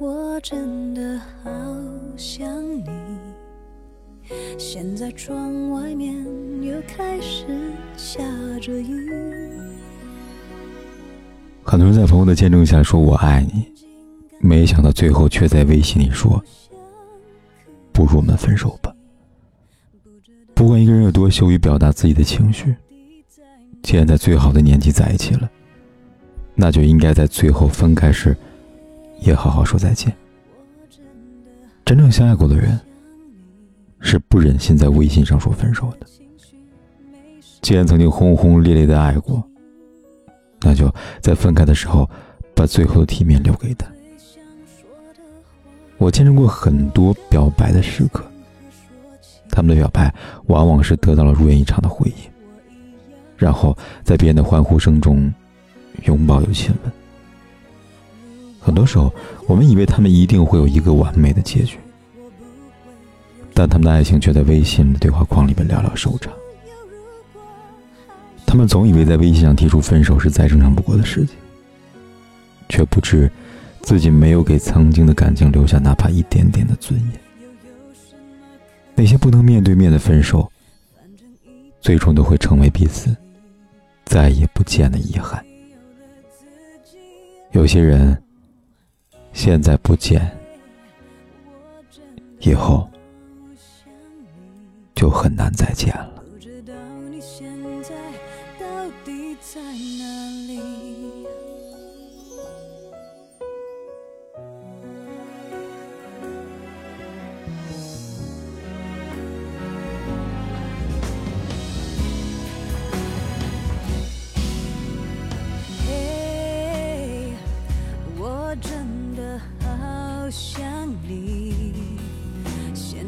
我真的好想你。现在窗外面又开始下着雨。很多人在朋友的见证下说我爱你，没想到最后却在微信里说：“不如我们分手吧。”不管一个人有多羞于表达自己的情绪，既然在最好的年纪在一起了，那就应该在最后分开时。也好好说再见。真正相爱过的人，是不忍心在微信上说分手的。既然曾经轰轰烈烈的爱过，那就在分开的时候，把最后的体面留给他。我见证过很多表白的时刻，他们的表白往往是得到了如愿以偿的回应，然后在别人的欢呼声中，拥抱又亲吻。很多时候，我们以为他们一定会有一个完美的结局，但他们的爱情却在微信的对话框里面寥寥收场。他们总以为在微信上提出分手是再正常不过的事情，却不知自己没有给曾经的感情留下哪怕一点点的尊严。那些不能面对面的分手，最终都会成为彼此再也不见的遗憾。有些人。现在不见，以后就很难再见了。在